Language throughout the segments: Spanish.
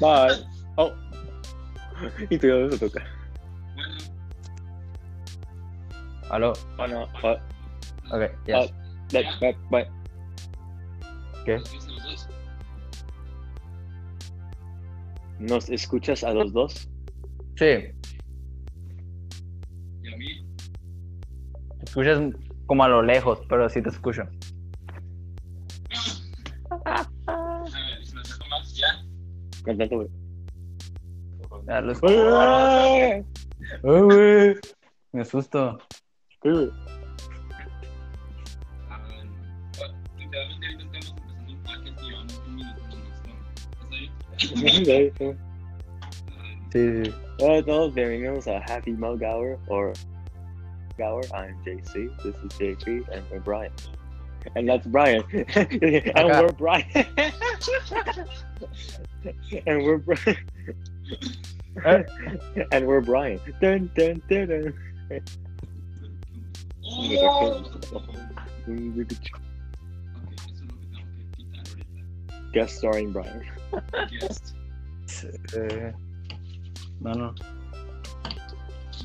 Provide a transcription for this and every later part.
Bye. Oh. Y tú ya se toca. Bueno, Aló. Oh, no. Oh, Ok, ya. oh, bye, bye, bye. ¿Qué? ¿Nos escuchas a los dos? Sí. Y a mí, Te escuchas como a lo lejos, pero sí te escucho. Con tanto, güey. Ya lo escucho. ¡Ay, Ay, güey. Me asusto. güey! Ah, bueno, literalmente ahorita estamos empezando un packet y llevamos un minuto nomás, ¿no? ¿Está bien? Ah, Sí, sí. Hola a todos, bienvenidos a Happy Mug Hour or Hour. I'm JC, this is JP, and we're Brian. And that's Brian. and Acá. we're Brian. and we're Brian. and we're Brian. Dun, dun, dun, dun. Ok, eso es lo que tengo que quitar ahorita. Guest starring Brian. Guest. Eh, no, no.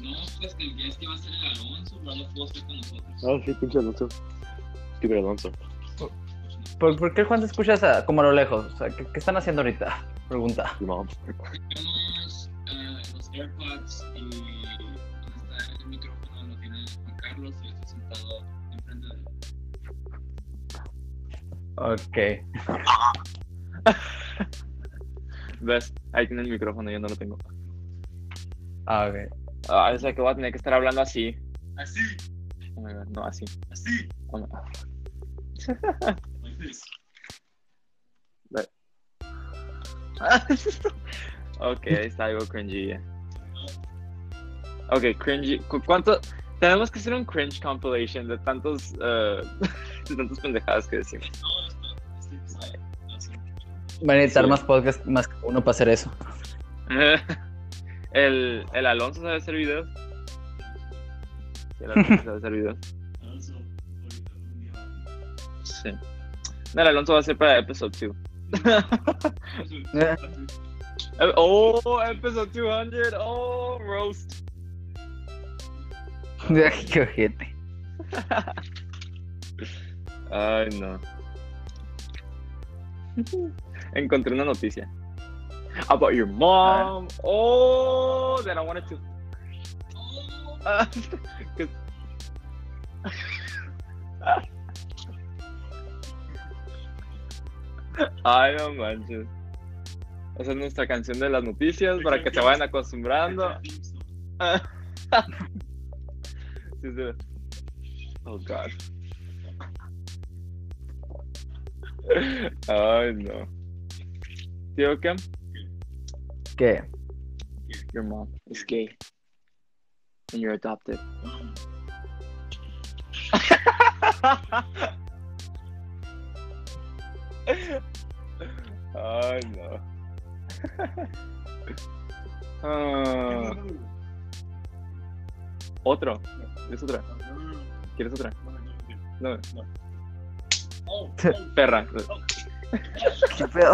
No, pues que el guest iba a ser el Alonso, pero no pudo estar con nosotros. Oh, sí, pinche Alonso. Stupid Alonso. ¿Por, por qué Juan te escuchas a- como a lo lejos? O sea, ¿qué, qué están haciendo ahorita? Pregunta. Mom. Tenemos eh, los AirPods y donde está el micrófono lo tiene Juan Carlos y yo estoy sentado enfrente de él. Ok. ¿Ves? Ahí tiene el micrófono, yo no lo tengo. Ah, ok. Ah, o sea que voy a tener que estar hablando así. Así, Oh my God, no, así. así. Oh my- ok, ahí está algo cringy. Ok, cringy. ¿Cu- ¿Cuánto? Tenemos que hacer un cringe compilation de tantos, eh, de tantas pendejadas que decimos. Episodio Van a necesitar Sí. más podcasts más que uno para hacer eso. el, el Alonso sabe hacer videos. El Alonso sabe hacer videos. Sí. No, el Alonso va a ser para episode 2. Oh, episode 200. Oh, roast. Qué ojete. Ay, no. Encontré una noticia. About your mom. Oh, that I wanted to. Ah, 'cause- Ay, no manches. Esa es nuestra canción de las noticias para que se vayan acostumbrando. Sí, sí. Oh, God. Ay, no. Tío Cam, ¿Qué? your mom is gay. And you're adopted. Ay, no. Ah, otro. ¿Quieres otra? ¿Quieres otra? No. Oh, Perra. ¿Qué pedo?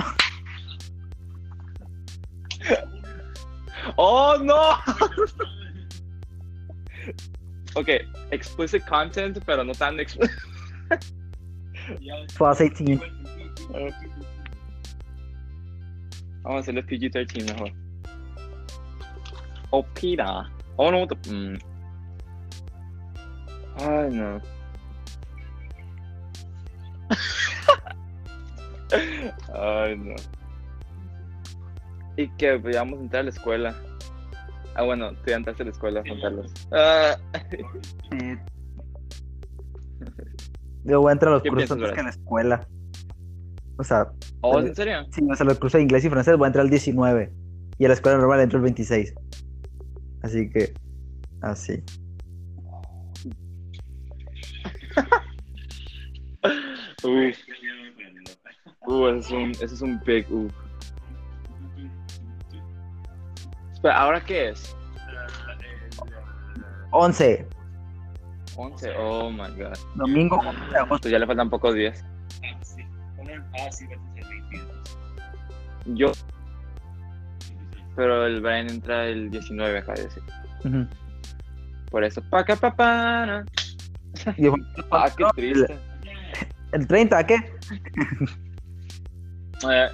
Oh, no. Ok, explicit content, pero no tan explicit. Plus 18. Vamos a hacerle PG-13 mejor. Oh, Pita. Oh, no. the- mm. Ay, no. Ay, no. Y que ya vamos a entrar a la escuela. Ah, bueno, tú ya entraste a la escuela, Juan Carlos. Ah, Yo voy a entrar a los ¿Qué cursos piensas, antes que en la escuela. O sea, ¿Oh, en serio? si no, o sea, los cursos de inglés y francés voy a entrar el 19. Y a la escuela normal entro el 26. Así que, así. Uf, uh, ese es un, ese es un big uf. Espera, ¿ahora qué es? 11. 11. Oh my god. Domingo 11 de agosto. Pues ya le faltan pocos días. Sí. Una- sí, va a ser 22. Yo. pero el Brian entra el 19, acá de decir. Ujú. Por eso, pa' acá, pa' pa, na. Y yo- Ah, qué triste. El, el 30, ¿qué? Eh,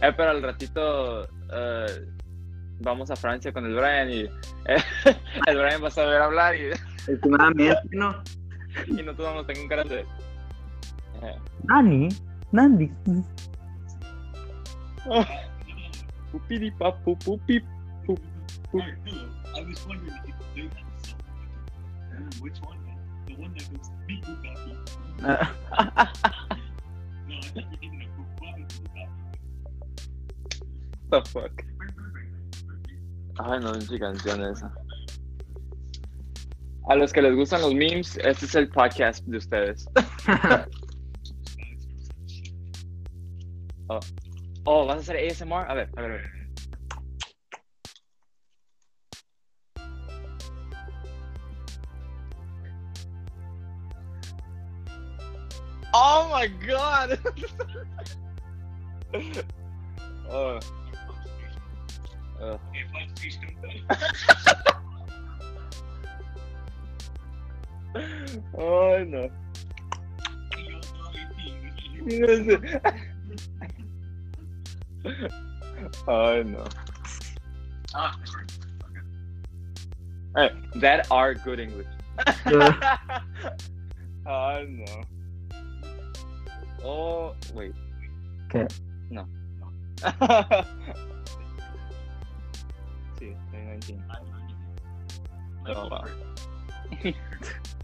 eh, pero al ratito eh, vamos a Francia con el Brian y eh, el Brian va a saber hablar y, Últimamente, ¿no? y nosotros vamos a tener un hello. I was wondering if which one, man? The one that goes beep boop bop beep. Ah, No, I think you're thinking of boop bop beep boop bop beep. the fuck. Ay, no, es canción esa. A los que les gustan los memes, este es el podcast de ustedes. Oh, oh, ¿vas a hacer ASMR? A ver, a ver, a ver. Oh my god! oh. Ugh. Hey, Fox Fish, don't go. Ay, no. Yo soy English. Ay, no. Ah, sorry. Hey, that are good English. Ay, no. Oh, wait. ¿Qué? No. sí, 2019. Oh, wow.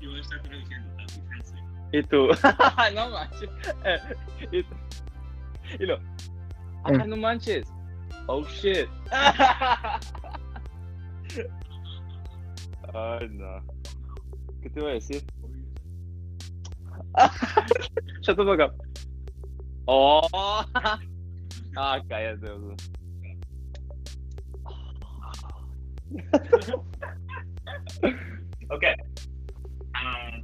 Yo voy a estar traduciendo tanto francés. Y tú, no manches. Eh, y, tú- y lo, ah, no manches. Oh shit. Ay, no. ¿Qué te iba a decir? Shut the fuck up. Oh. Ah, cállate. bro. Ok. Ah,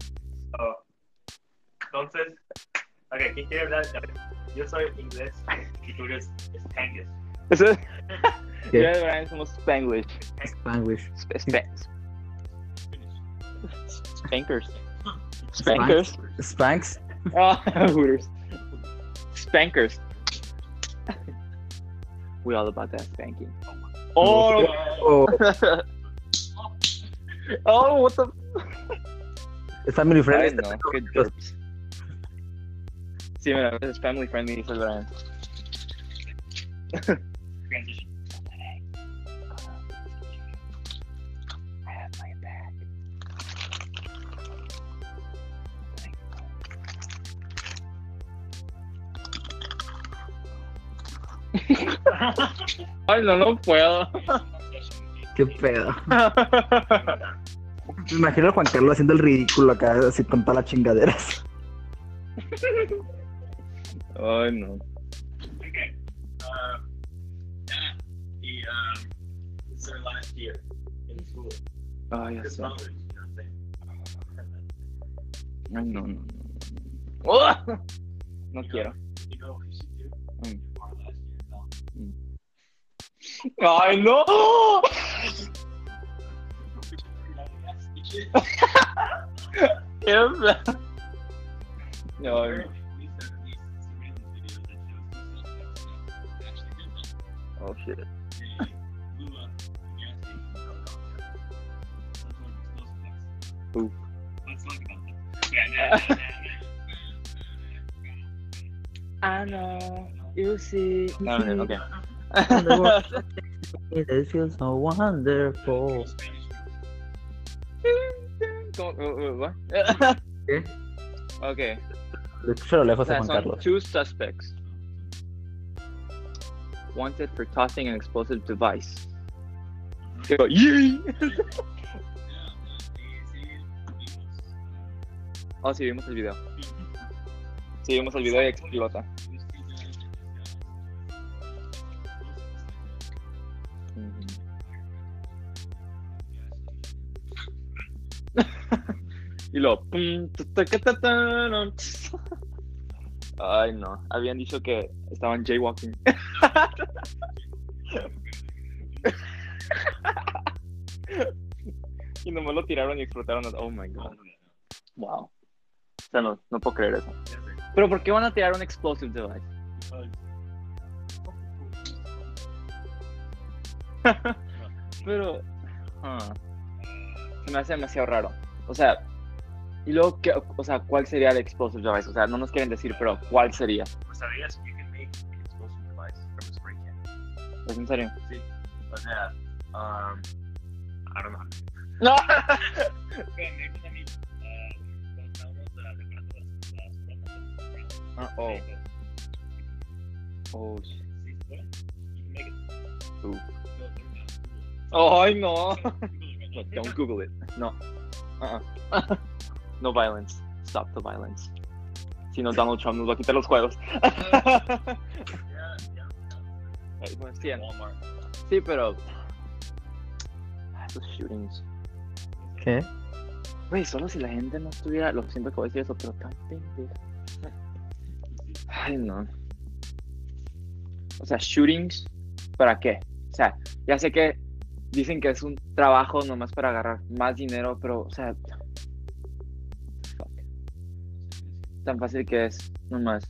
so, entonces, ok, ¿quién quiere hablar? A ver, Yo soy inglés y tú eres Spanglish. Eso es. ¿Qué? Yo y Brian somos Spanglish. Spanglish. Sp- Sp- Spankers. Spankers. Spanks. Ah, Hooters. Spankers. We all about that spanking. Oh, Oh, oh, what the? es family Ay, friendly. no, qué derps. Sí, mira, es family friendly, dice el Brian. Ay, no, no puedo. Qué pedo. Me imagino a Juan Carlos haciendo el ridículo acá, así con todas las chingaderas. Ay, no. Okay. Uh, yeah. He, um, this is our last year in school. Ay, ya His sé. college, you know what I'm saying? Ay, no, no, no. ¡Oh! No quiero. You know what we should do? Mm. Our last year in college. ¡Ay, no! We should figure out a yes, we should. ¡Qué feo! No, explosive device. Oof. Let's talk about that. Yeah, nah, nah, I know, you see. No, no, no, okay. This feels so wonderful. ¿Cómo- uh, uh, what? ¿Qué? Okay. Lo escucho a lo lejos a That Juan son Carlos. two suspects wanted for tossing an explosive device. They go, "Yee!" Oh, sí, vimos el video. Sí, vimos el video y explota. Y lo. Ay, no. Habían dicho que estaban jaywalking. y nomás lo tiraron y explotaron. Oh my god. Wow. O sea, no, no puedo creer eso. Pero ¿por qué van a tirar un explosive device? Pero. ah, se me hace demasiado raro. O sea. Y luego, ¿qué, o sea, ¿cuál sería el explosive device? O sea, no nos quieren decir, pero ¿cuál sería? Pues sabías, you can make an explosive device from a spray can. ¿Es en serio? Sí. O sea, um, I don't know. No. Mí, ah, oh. Oh. Uh. No. Google it. No, don't Google it. No. Uh-uh. no violence. Stop the violence. Si no, Donald Trump nos va a quitar los juegos. Sí, sí, pero. Ah, Esos shootings. ¿Qué? Güey, solo si la gente no estuviera. Lo siento que voy a decir eso, pero tan pendeja. Ay, no. O sea, shootings, ¿para qué? O sea, ya sé que dicen que es un trabajo nomás para agarrar más dinero, pero, o sea. Tan fácil que es nomás.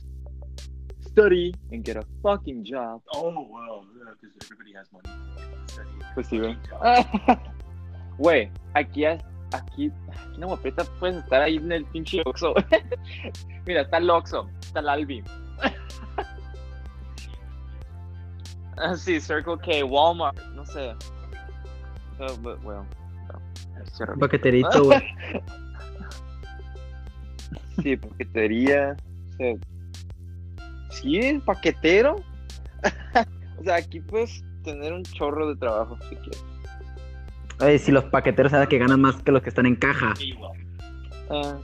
Study and get a fucking job. Oh, well, because everybody has money. Study. Pues sí, güey. Aquí, es- aquí, aquí en Agua Prieta puedes estar ahí en el pinche Oxxo. Mira, está el Oxxo, está el Albi. Ah, sí, Circle K, Walmart, no sé. Oh, but, well, no. Güey. Sí, paquetería. O sea, sí, paquetero. o sea, aquí puedes tener un chorro de trabajo si quieres. Oye, si los paqueteros saben que ganan más que los que están en caja. Igual. Ah.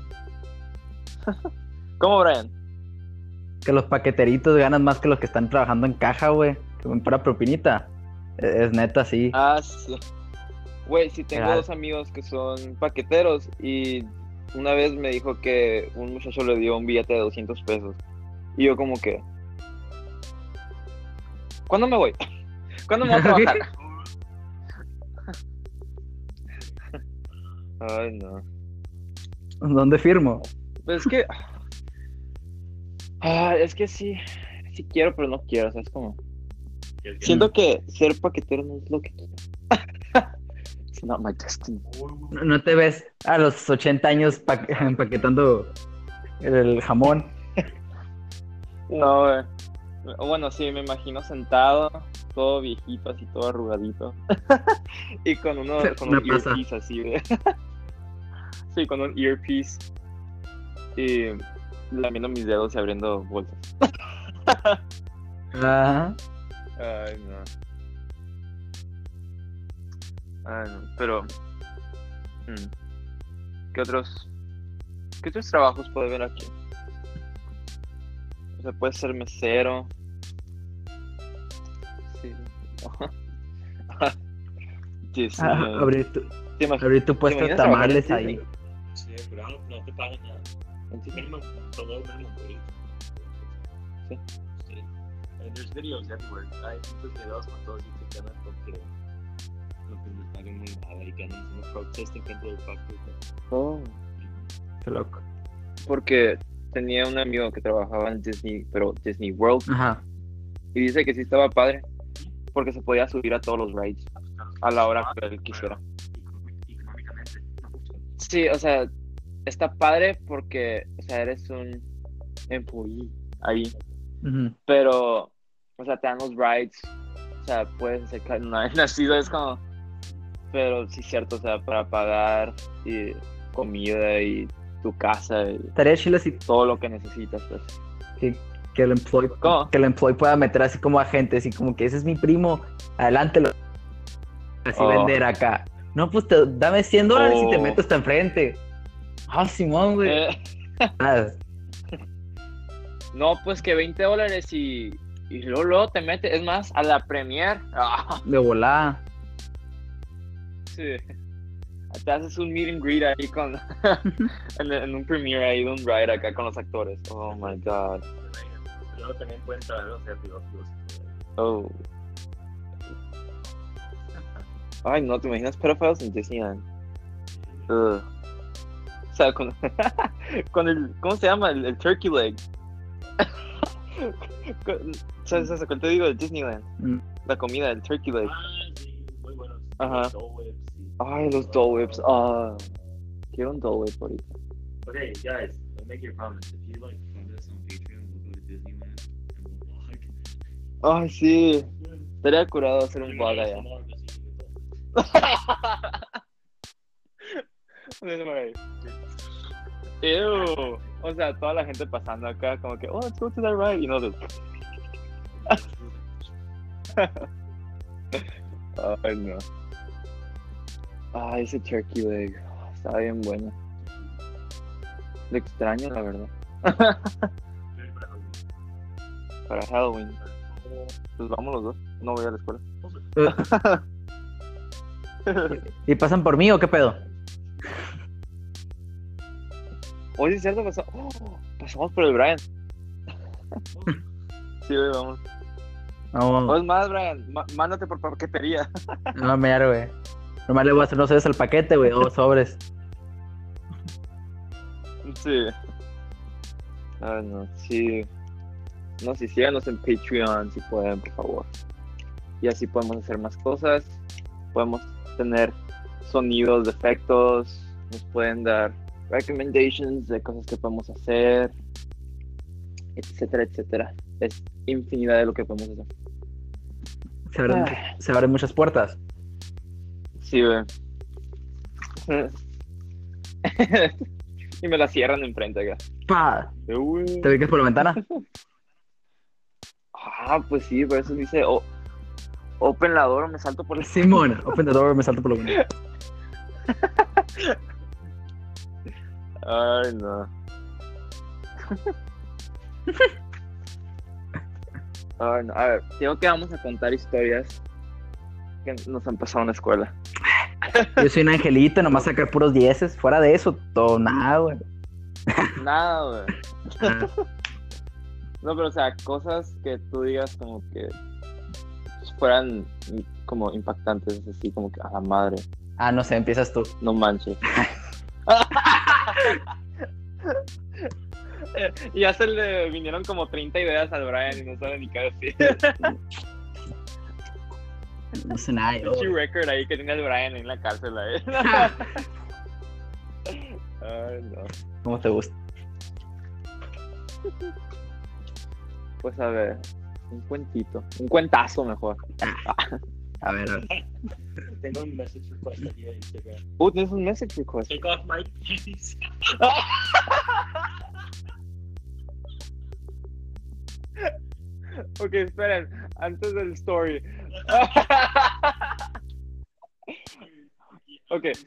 ¿Cómo, Brian? Que los paqueteritos ganan más que los que están trabajando en caja, güey. Que para propinita. Es, es neta, sí. Ah, sí. Güey, sí tengo Real. dos amigos que son paqueteros y una vez me dijo que un muchacho le dio un billete de 200 pesos. Y yo como que... ¿Cuándo me voy? ¿Cuándo me voy a trabajar? Ay, no. ¿Dónde firmo? Pues es que... Ah, es que sí, sí quiero, pero no quiero, o sea, es como... Siento que ser paquetero no es lo que quiero. Not my destiny. No te ves a los 80 años pa- empaquetando el jamón. No. O Bueno, sí, me imagino sentado, todo viejito, así todo arrugadito. y con uno, con un pasa. earpiece así, güey. sí, con un earpiece. Y lamiendo mis dedos y abriendo bolsas. Ah, Ay, no. Ay, no. Pero. mm, ¿Qué otros. ¿Qué otros trabajos puede haber aquí? O sea, puede ser mesero. Sí. Disney. ah, abrir, tu, ¿Te abrir tu puesto de tamales ahí. Sí, pero no, no te pagan nada. wage. Sí. Sí. And there's videos everywhere. Hay muchos videos con todos y que ganan porque no que les pagan muy nada y ganan haciendo protesting contra el factory. Oh. Qué loco. Porque tenía un amigo que trabajaba en Disney, pero Disney World. Ajá. Y dice que sí estaba padre. Porque se podía subir a todos los rides. A la hora que él quisiera. Sí, o sea, está padre porque, o sea, eres un employee ahí, pero, o sea, te dan los rides, o sea, puedes hacer no hay nacido, es como, pero sí es cierto, o sea, para pagar y comida y tu casa y Estaría chido si todo lo que necesitas, pues. que, que el employee que el employee pueda meter así como agente, así como que ese es mi primo, adelante lo así Oh. vender acá. No, pues te, dame 100 dólares y te Oh. meto hasta enfrente. Ah, Simón, güey. Eh, Ah, no, pues que 20 dólares y, y luego, luego te metes, es más, a la premier, ah, de volada. Te haces un meet and greet ahí con. en, en un premiere ahí de un ride acá con los actores. Oh my god. Pero luego también pueden traer los servidores. Oh. Ay, no, ¿te imaginas pedophiles en Disneyland? Ugh. O sea, con, con el, ¿cómo se llama? El, el turkey leg. Con- ¿Sabes eso? ¿Cuál te digo de Disneyland? Mm. La comida, el turkey leg. Ajá. Los Dole Whips, sí. Ay, los Dole Whips. Ah, quiero un Dole Whip ahorita. Okay, guys, let's make your promise. If you like fund us on Patreon, we'll go to Disneyland and we'll vlog. Ay, sí. Estaría curado hacer un vlog allá. Ew. O sea, toda la gente pasando acá, como que, oh, let's go to that ride. Y nosotros, ay, no. Ay, ese turkey leg. Estaba bien bueno. Lo extraño, la verdad. Para Halloween. Pues vamos los dos. No voy a la escuela. ¿Y pasan por mí o qué pedo? Oye, es cierto, pasó- oh, pasamos por el Brian. sí, güey, vamos. No, es más, Brian, má- mándate por paquetería. no me haré, güey. Nomás le voy a hacer, no sabes, el paquete, güey, o sobres. Sí. Ay, no, sí. No, sí, síganos en Patreon si pueden, por favor. Y así podemos hacer más cosas. Podemos tener sonidos, efectos. Nos pueden dar recommendations de cosas que podemos hacer. Etcétera, etcétera. Es infinidad de lo que podemos hacer. Se abren, se abren muchas puertas. Sí, güey. y me la cierran enfrente acá. ¡Pa! De, güey. ¿Te ubicas por la ventana? Ah, pues sí, por eso dice o- Open la door o me salto por la Simón, open the door, me salto por la ventana. Ay, no. Ay, no. A ver, tengo que vamos a contar historias que nos han pasado en la escuela. Yo soy un angelito, nomás sacar puros dieces. Fuera de eso, todo nada, güey. Nada, güey. Ah, No, pero o sea, cosas que tú digas como que fueran como impactantes, así como que a la madre, Ah, no sé, empiezas tú. no manches. y ya se le vinieron como 30 ideas al Brian y no sabe ni qué decir. No sé nada. yo. Pinche record ahí que tiene el Brian en la cárcel. Ay, no. ¿Cómo te gusta? Pues a ver, un cuentito, un cuentazo mejor. A ver, a ver. Tengo un message request aquí en Instagram. Uh, tienes un message request. Take off my panties. Ok, esperen, antes del story. Ok. Request.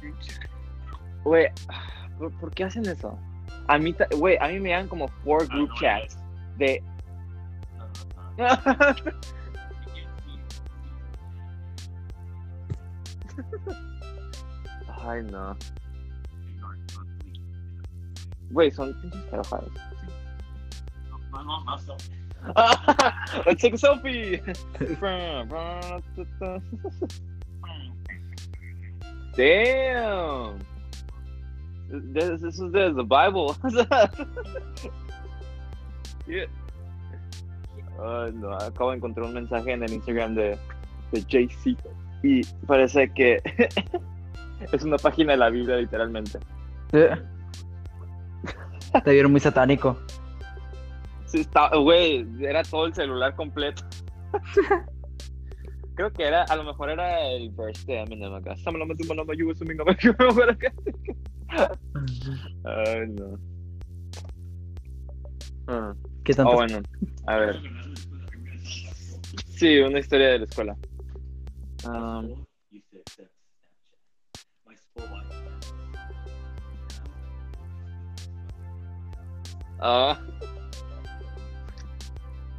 Take chat. Güey, ¿por, por qué hacen eso? A mí, güey, a mí me dan como four Ah, group chats de... Ay, no. Güey, son pinches. My mom also. Let's take a selfie. Damn. This, this is the, the Bible. Yeah. Ay, no, acabo de encontrar un mensaje en el Instagram de, de JC y parece que es una página de la Biblia literalmente. Eh. Te vieron muy satánico. Sí, está, güey, era todo el celular completo. Creo que era, a lo mejor era el verse de Eminem acá. Ay, no. Ah, ¿Qué tanto? Oh, bueno, a ver. Sí, una historia de la escuela. Um, ah.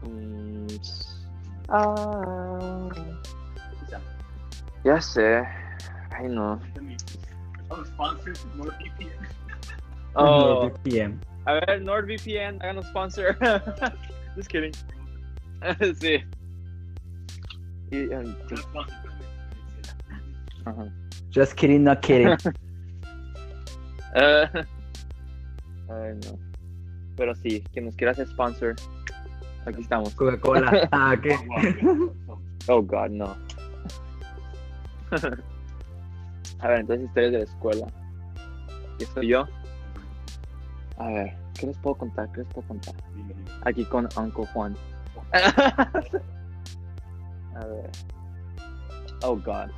Mm, s- ah. Ya sé. Ay, no. I was sponsored for more VPN. Oh, Bien. A ver, NordVPN, háganos sponsor. Just kidding. sí. Y, um, sí, ajá. Just kidding, not kidding. Eh, ay, no. Pero sí, quien nos quiera hacer sponsor, aquí estamos. Coca-Cola. Ah, ¿qué? Oh, God, no. A ver, entonces historias de la escuela. ¿Qué soy yo? A ver, ¿qué les puedo contar? ¿Qué les puedo contar? Aquí con Uncle Juan. A ver. Oh, God.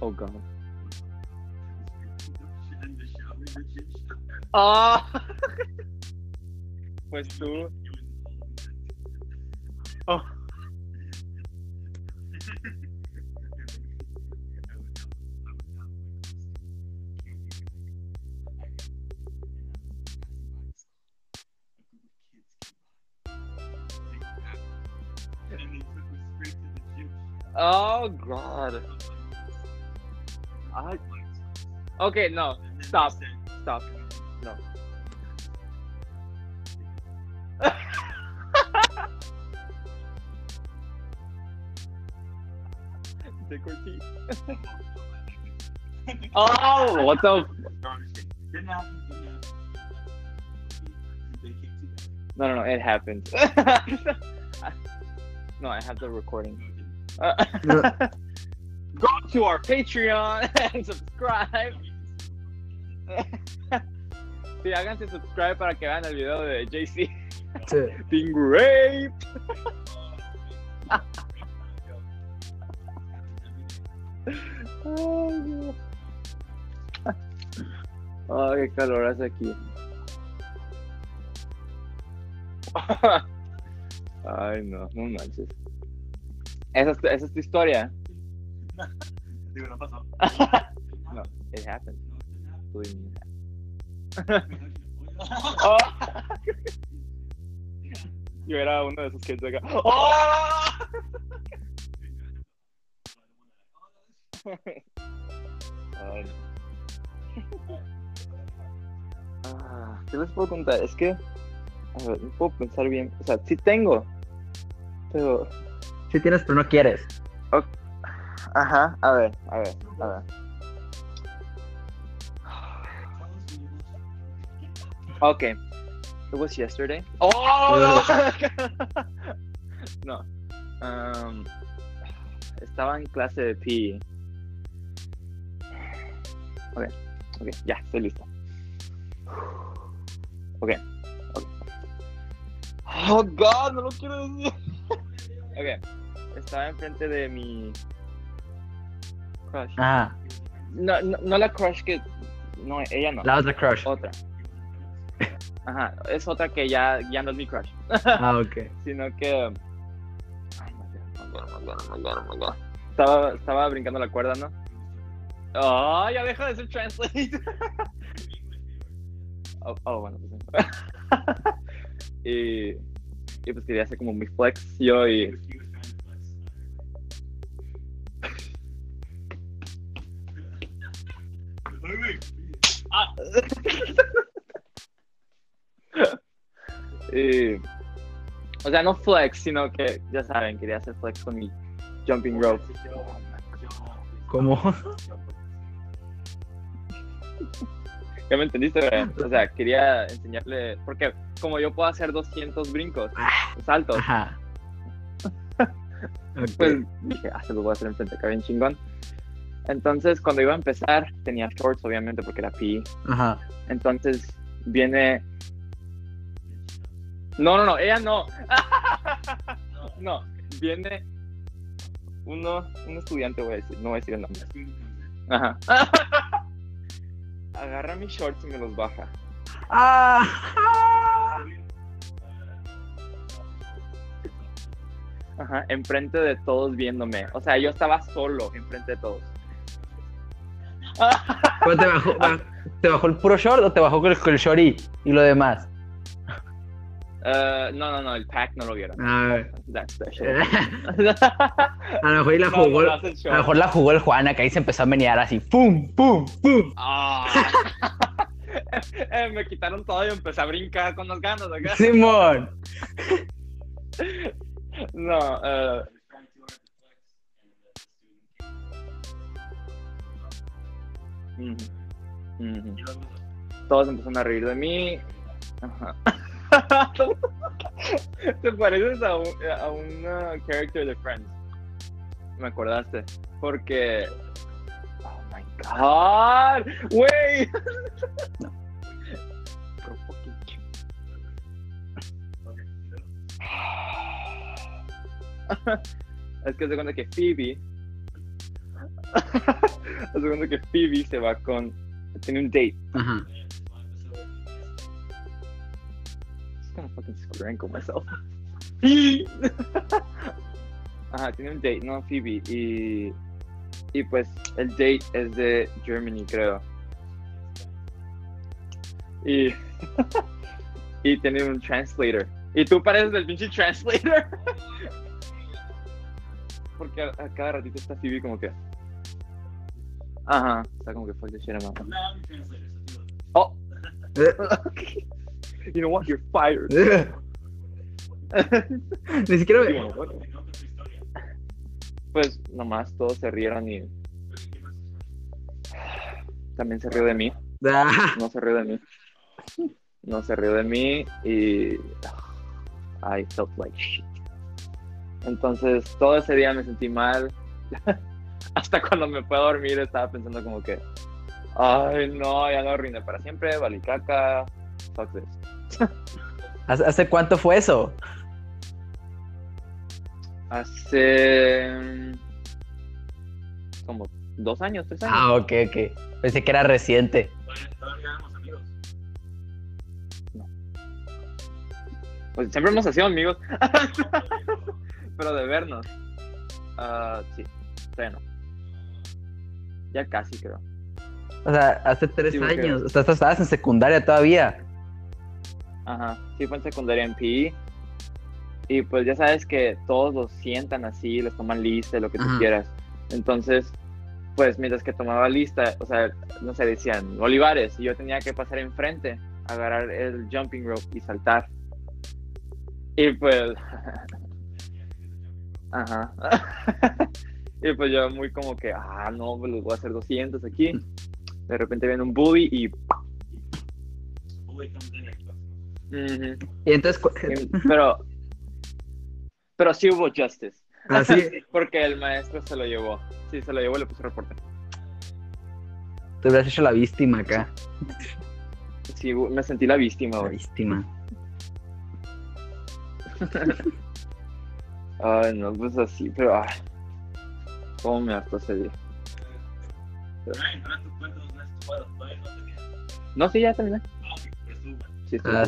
Oh, God. Ah. Pues tú. Oh. Oh, God. I... Okay, no. Stop. Stop. No. Take our. Oh, what the? No, no, no. It happened. no, I have the recording. Uh, Go to our Patreon and subscribe. Sí, háganse subscribe para que vean el video de JC Sí. being raped. Ay, no. Ay, qué calor hace aquí. Ay, no, no manches. Esa es, esa es tu historia. Digo, no pasó. No, it happened. Me, it happened. Oh. Yo era uno de esos kids acá. ¡Oh! Ah, ¿Qué les puedo contar? Es que, a ver, no puedo pensar bien. O sea, sí tengo, pero Sí tienes, pero no quieres. Ajá, a ver, a ver, a ver. Okay. It was yesterday. Oh no. Um, estaba en clase de PE. Okay, okay, ya, estoy listo. Okay, okay. Oh God, no lo quiero decir. Okay, estaba enfrente de mi crush. Ajá. No, no, no la crush que. No, ella no. La otra crush. Otra. Ajá, es otra que ya, ya no es mi crush. Ah, ok. Sino que. Ay, God, my God. Estaba, estaba brincando la cuerda, ¿no? Oh, ya deja de ser translate. oh, oh, bueno, pues. sí. y, y pues quería hacer como mi flex yo y. Y, o sea, no flex, sino que, ya saben, quería hacer flex con mi jumping rope. ¿Cómo? ¿Ya me entendiste? O sea, quería enseñarle, porque como yo puedo hacer 200 brincos, saltos, Ajá. Ok. pues dije, ah, se lo voy a hacer enfrente, acá bien chingón. Entonces, cuando iba a empezar, tenía shorts, obviamente, porque era PE. Ajá. Entonces, viene... No, no, no, ella no. No, viene uno, un estudiante, voy a decir, no voy a decir el nombre. Ajá. Agarra mis shorts y me los baja. Ah. Ajá, enfrente de todos viéndome. O sea, yo estaba solo enfrente de todos. ¿Pero te bajó, ba- ¿Te bajó el puro short o te bajó con el, con el short y, y lo demás? Eh, no, no, no, el pack no lo vieron. A ver. That's special. A lo mejor la No, jugó. el A lo mejor la jugó el Juan acá y se empezó a menear así. ¡Pum! ¡Pum! ¡Pum! Ah. Eh, me quitaron todo y empecé a brincar con las ganas acá. Simón. No, eh, the. Y luego, todos empezaron a reír de mí. Ajá. Te pareces a un, a character de Friends. Me acordaste. Porque. Oh my god. Wey. Es que se cuenta que Phoebe. Se cuenta que Phoebe se va con. Tiene un date. Ajá. Gonna fucking sprinkle myself. Ajá, tiene un date, ¿no? Phoebe. Y, y pues el date es de Germany, creo. Y, y tiene un translator. Y tú pareces el pinche translator. Porque a, a cada ratito está Phoebe como que. Ajá, está como que fuck this shit, I'm out. No, you know what? You're fired. Ni siquiera me... Pues nomás todos se rieron y también se rió de mí. Ah, No se rió de mí. No se rió de mí y I felt like shit. Entonces todo ese día me sentí mal. Hasta cuando me fue a dormir estaba pensando como que, ay no, ya lo arruiné para siempre, valicaca, fuck this. ¿Hace, cuánto fue eso? Hace mm, como dos años, tres años. Ah, ok, ok. Pensé que era reciente. Todavía, éramos amigos. Pues siempre hemos sido amigos, pero de vernos. Ah, sí, todavía no. Ya casi creo. O sea, hace tres Sí, años. O sea, estabas en secundaria todavía. Ajá, sí fue en secundaria en PE. Y pues ya sabes que todos los sientan así, les toman lista, lo que tú Ajá. quieras. Entonces, pues mientras que tomaba lista, o sea, no sé, decían Olivares, y yo tenía que pasar enfrente, agarrar el jumping rope y saltar. Y pues, ajá. y pues yo muy como que, ah, no, pues les voy a hacer 200 aquí. De repente viene un bully y... Ujú. Y entonces, Pero, pero sí hubo justice. así, Porque el maestro se lo llevó. Sí, se lo llevó y le puso reporte. te hubieras hecho la víctima acá. Sí, me sentí la víctima, La güey. víctima. Ay, no, pues así, pero ay. Cómo me hartó ese día. Tenía. No, sí, ya terminé. Sí. Ah.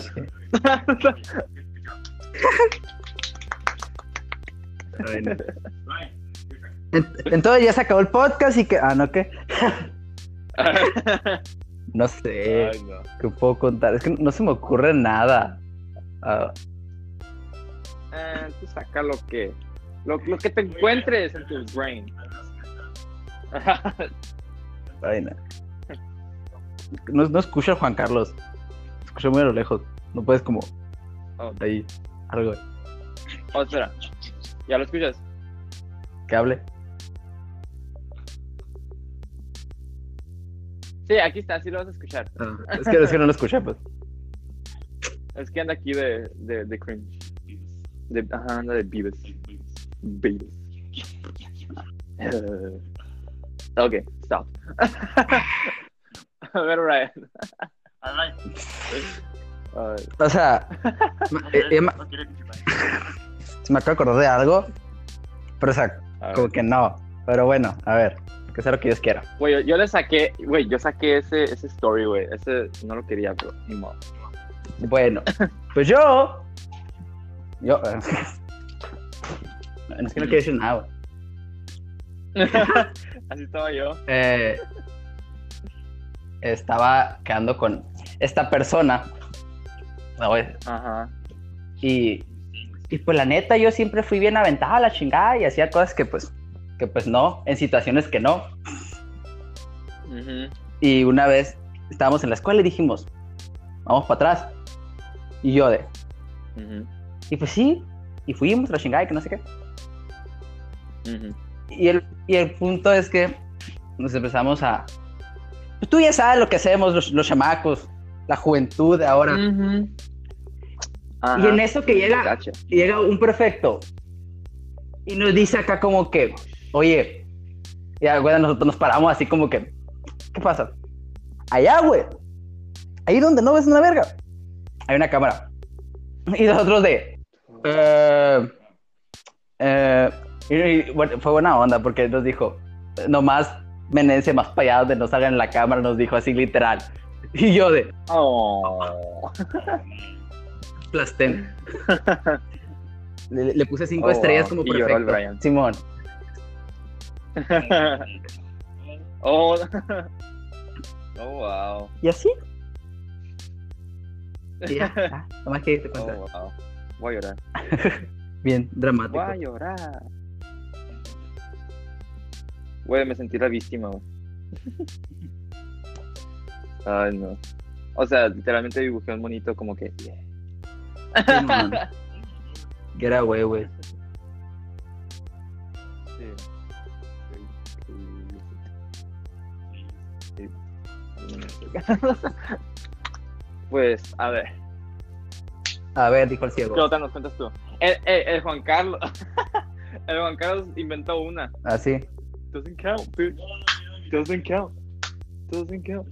Bueno. Entonces ya se acabó el podcast y que. Ah, no, ¿qué? No sé. Ay, no. ¿Qué puedo contar? Es que no se me ocurre nada. Ah, Eh, tú saca lo que, lo, lo que te encuentres en tu brain. ay, no. No, no escucha Juan Carlos. Escucha muy a lo lejos. No puedes como. Oh. Ahí. Algo oh, espera. ¿Ya lo escuchas? que hable. Sí, aquí está, sí lo vas a escuchar. Ah, es, que, es que no lo escuché, pues. Es que anda aquí de, de, de cringe. De, ajá, anda de Beavis. Beavis. Eh, ok, stop. a ver, Ryan. Ay, O sea, eh, eh, ma- se me acaba de acordar de algo. Pero, o sea, a como ver. que no. Pero bueno, a ver. Que sea lo que Dios quiera. Güey, yo, yo le saqué, güey, yo saqué ese, ese story, güey. Ese no lo quería, pero ni modo. Bueno, pues yo. Yo. eh, no, es que no quiero decir nada, güey. Así estaba yo. Eh, estaba quedando con esta persona. Ajá. Y, y pues la neta, yo siempre fui bien aventada a la chingada y hacía cosas que pues, que pues no, en situaciones que no. Y una vez estábamos en la escuela y dijimos, vamos para atrás. Y yo de, y pues sí, y fuimos, la chingada, y que no sé qué. Y el, y el punto es que nos empezamos a... Pues tú ya sabes lo que hacemos los, los chamacos, la juventud de ahora. Y en eso que llega, llega un prefecto y nos dice acá como que, oye, ya, güey, nosotros nos paramos así como que, ¿qué pasa? Allá, güey. Ahí donde no ves una verga. Hay una cámara. Y nosotros de, eh, eh, y, y, bueno, fue buena onda porque nos dijo, nomás Menencia más para allá donde no salgan en la cámara, nos dijo así literal. Y yo de, Oh. plastén. Le, le puse cinco Oh, estrellas wow. como Y lloró el perfecto. Brian. Simón. oh. oh, wow. ¿Y así? Ya, ah, nomás que te Oh, cuenta. wow. Voy a llorar. Bien, dramático. Voy a llorar. Güey, me sentí la víctima, güey. Ay, no. O sea, literalmente dibujé un monito como que. Sí, man. Get away, güey. Sí. Sí. Pues, a ver, A ver, dijo el ¿qué ciego. otra nos cuentas tú? El, el, el Juan Carlos. El Juan Carlos inventó una. Así. Doesn't count, dude. Doesn't count. Doesn't count.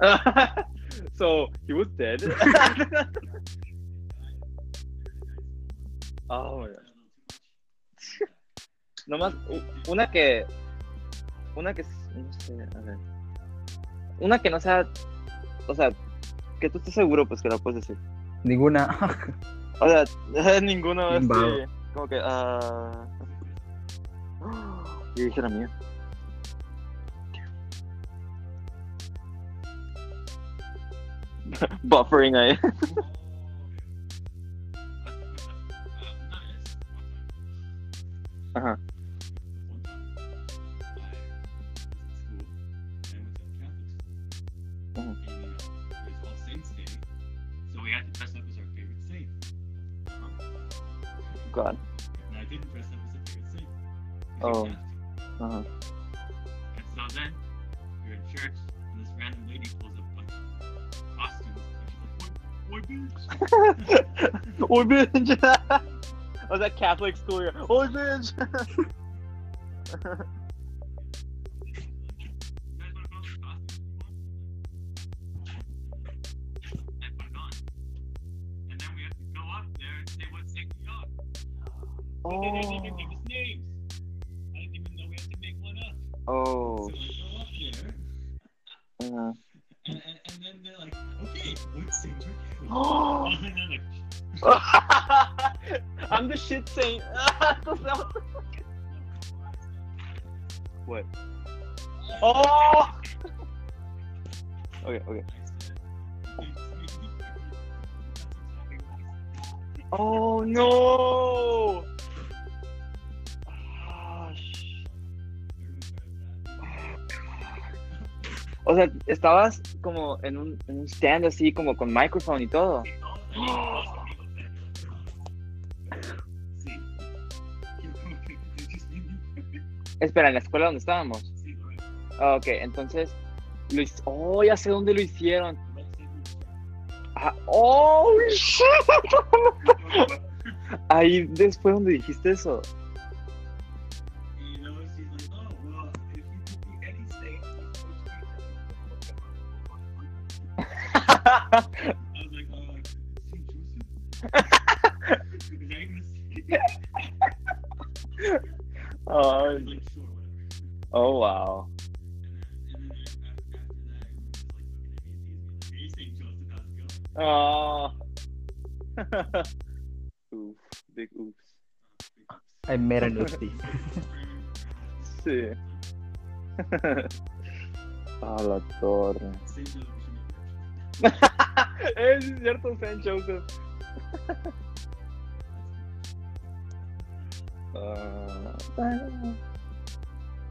so he was dead. oh my god. Nomás una que una que s- no sé, a ver. Una que no sea o sea, que tú estés seguro pues que la puedes decir. Ninguna. O sea, ninguno Bien este, vago. como que ah yo dije la mía. Buffering ahí. Ajá. Mhm. So God. And I didn't dress up as a favorite Oh. you have to. Ajá. And so then we're in church, and this random lady pulls up a bunch of costumes, and she's like, "Oi, bitch!" Oy bitch. sea, Catholic school. here. Oy bitch. But they didn't even give us names. I didn't even know we had to make one up. Oh. So I go up there, Ajá. and, and, and then they're like, okay, what saint are you? and I'm like, I'm the shit saint. what? Oh. Okay, okay. Oh no. O sea, estabas como en un, en un stand así, como con micrófono y todo. Espera, en la escuela donde estábamos. Ah, ok, entonces. Lo oh, ya sé dónde lo hicieron. Ah, oh, shit. Ahí después donde dijiste eso. Oh, oh, wow. Oh. Oof, big oops. I made an oopsie. Sí. A la torre. Es cierto, San Joseph. Ah,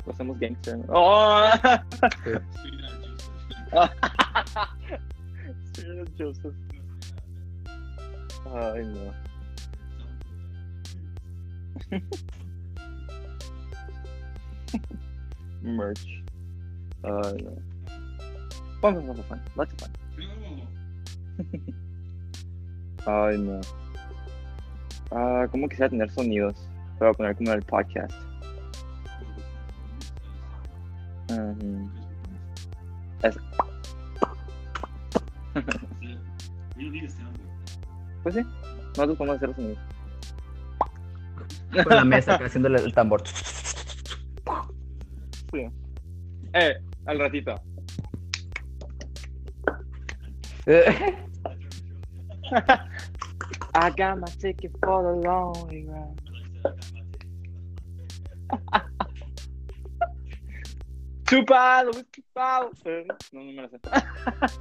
Lo hacemos gangster. ¡Oh! Sweetheart Joseph. Joseph. Ay, no. Merch. Ay, no. Fun, fun, fun, fun. Lots of fun. Ay, no. Ah, ¿cómo quisiera tener sonidos para poner como en el podcast? Es- a soundboard. Pues sí, nosotros podemos hacer sonidos. Con la mesa haciéndole el tambor. Sí. Eh, al ratito. I got my ticket for the long way round. Chupado, chupado. No, no me la sé.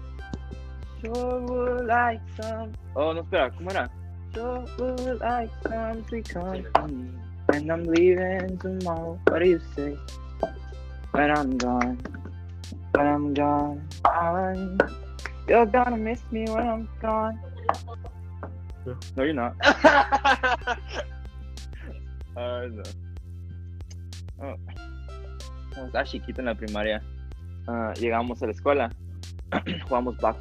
Sure would like some. Oh, no, espera, ¿cómo era? Sure would like some sweet company. And I'm leaving tomorrow. What do you say? When I'm gone. When I'm gone. gone. You're gonna miss me when I'm gone. No, you're not. Ay, no. Oh. Estaba chiquito en la primaria, ah, llegamos a la escuela, jugamos back,